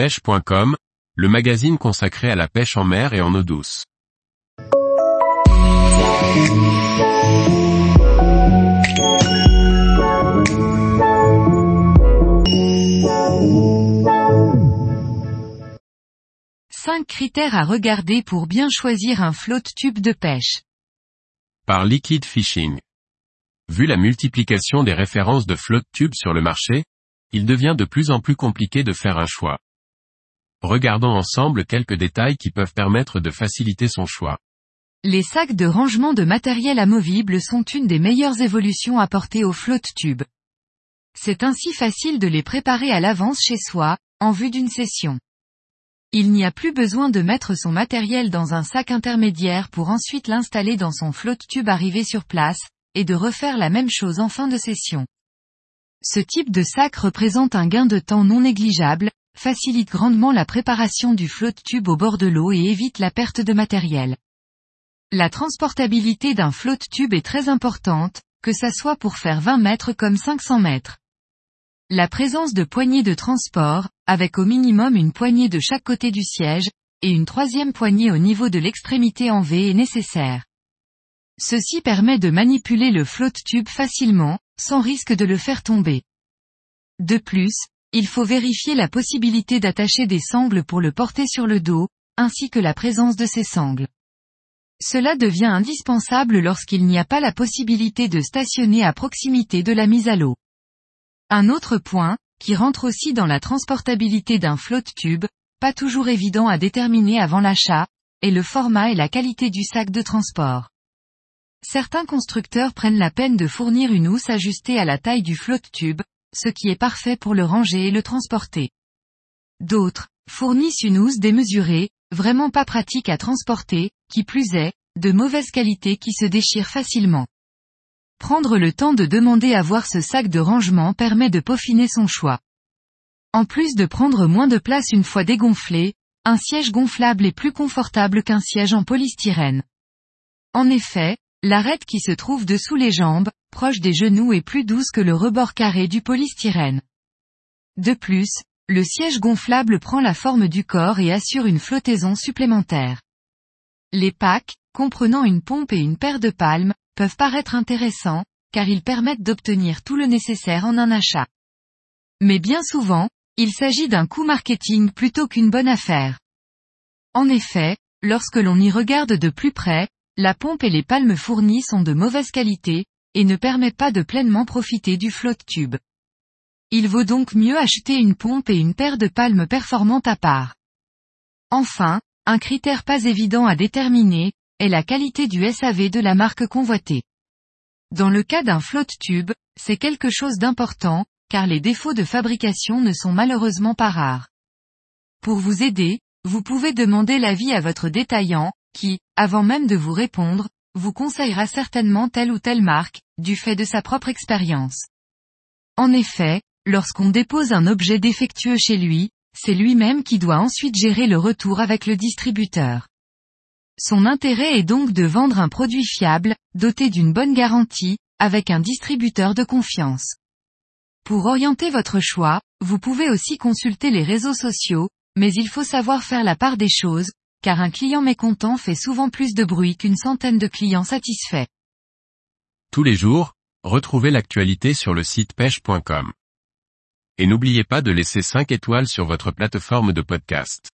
pêche.com, le magazine consacré à la pêche en mer et en eau douce. Cinq critères à regarder pour bien choisir un flotte tube de pêche. Par Liquid Fishing. Vu la multiplication des références de flotte tube sur le marché, il devient de plus en plus compliqué de faire un choix. Regardons ensemble quelques détails qui peuvent permettre de faciliter son choix. Les sacs de rangement de matériel amovible sont une des meilleures évolutions apportées aux flotte tubes. C'est ainsi facile de les préparer à l'avance chez soi, en vue d'une session. Il n'y a plus besoin de mettre son matériel dans un sac intermédiaire pour ensuite l'installer dans son flotte tube arrivé sur place, et de refaire la même chose en fin de session. Ce type de sac représente un gain de temps non négligeable, facilite grandement la préparation du flotte tube au bord de l'eau et évite la perte de matériel. La transportabilité d'un flotte tube est très importante, que ça soit pour faire 20 mètres comme 500 mètres. La présence de poignées de transport, avec au minimum une poignée de chaque côté du siège, et une troisième poignée au niveau de l'extrémité en V est nécessaire. Ceci permet de manipuler le flotte tube facilement, sans risque de le faire tomber. De plus, il faut vérifier la possibilité d'attacher des sangles pour le porter sur le dos, ainsi que la présence de ces sangles. Cela devient indispensable lorsqu'il n'y a pas la possibilité de stationner à proximité de la mise à l'eau. Un autre point, qui rentre aussi dans la transportabilité d'un flotte tube, pas toujours évident à déterminer avant l'achat, est le format et la qualité du sac de transport. Certains constructeurs prennent la peine de fournir une housse ajustée à la taille du flotte tube, ce qui est parfait pour le ranger et le transporter. D'autres, fournissent une housse démesurée, vraiment pas pratique à transporter, qui plus est, de mauvaise qualité qui se déchire facilement. Prendre le temps de demander à voir ce sac de rangement permet de peaufiner son choix. En plus de prendre moins de place une fois dégonflé, un siège gonflable est plus confortable qu'un siège en polystyrène. En effet, L'arête qui se trouve dessous les jambes, proche des genoux est plus douce que le rebord carré du polystyrène. De plus, le siège gonflable prend la forme du corps et assure une flottaison supplémentaire. Les packs, comprenant une pompe et une paire de palmes, peuvent paraître intéressants, car ils permettent d'obtenir tout le nécessaire en un achat. Mais bien souvent, il s'agit d'un coût marketing plutôt qu'une bonne affaire. En effet, lorsque l'on y regarde de plus près, la pompe et les palmes fournies sont de mauvaise qualité, et ne permettent pas de pleinement profiter du flotte tube. Il vaut donc mieux acheter une pompe et une paire de palmes performantes à part. Enfin, un critère pas évident à déterminer, est la qualité du SAV de la marque convoitée. Dans le cas d'un flotte tube, c'est quelque chose d'important, car les défauts de fabrication ne sont malheureusement pas rares. Pour vous aider, vous pouvez demander l'avis à votre détaillant, qui, avant même de vous répondre, vous conseillera certainement telle ou telle marque, du fait de sa propre expérience. En effet, lorsqu'on dépose un objet défectueux chez lui, c'est lui-même qui doit ensuite gérer le retour avec le distributeur. Son intérêt est donc de vendre un produit fiable, doté d'une bonne garantie, avec un distributeur de confiance. Pour orienter votre choix, vous pouvez aussi consulter les réseaux sociaux, mais il faut savoir faire la part des choses, car un client mécontent fait souvent plus de bruit qu'une centaine de clients satisfaits. Tous les jours, retrouvez l'actualité sur le site pêche.com. Et n'oubliez pas de laisser 5 étoiles sur votre plateforme de podcast.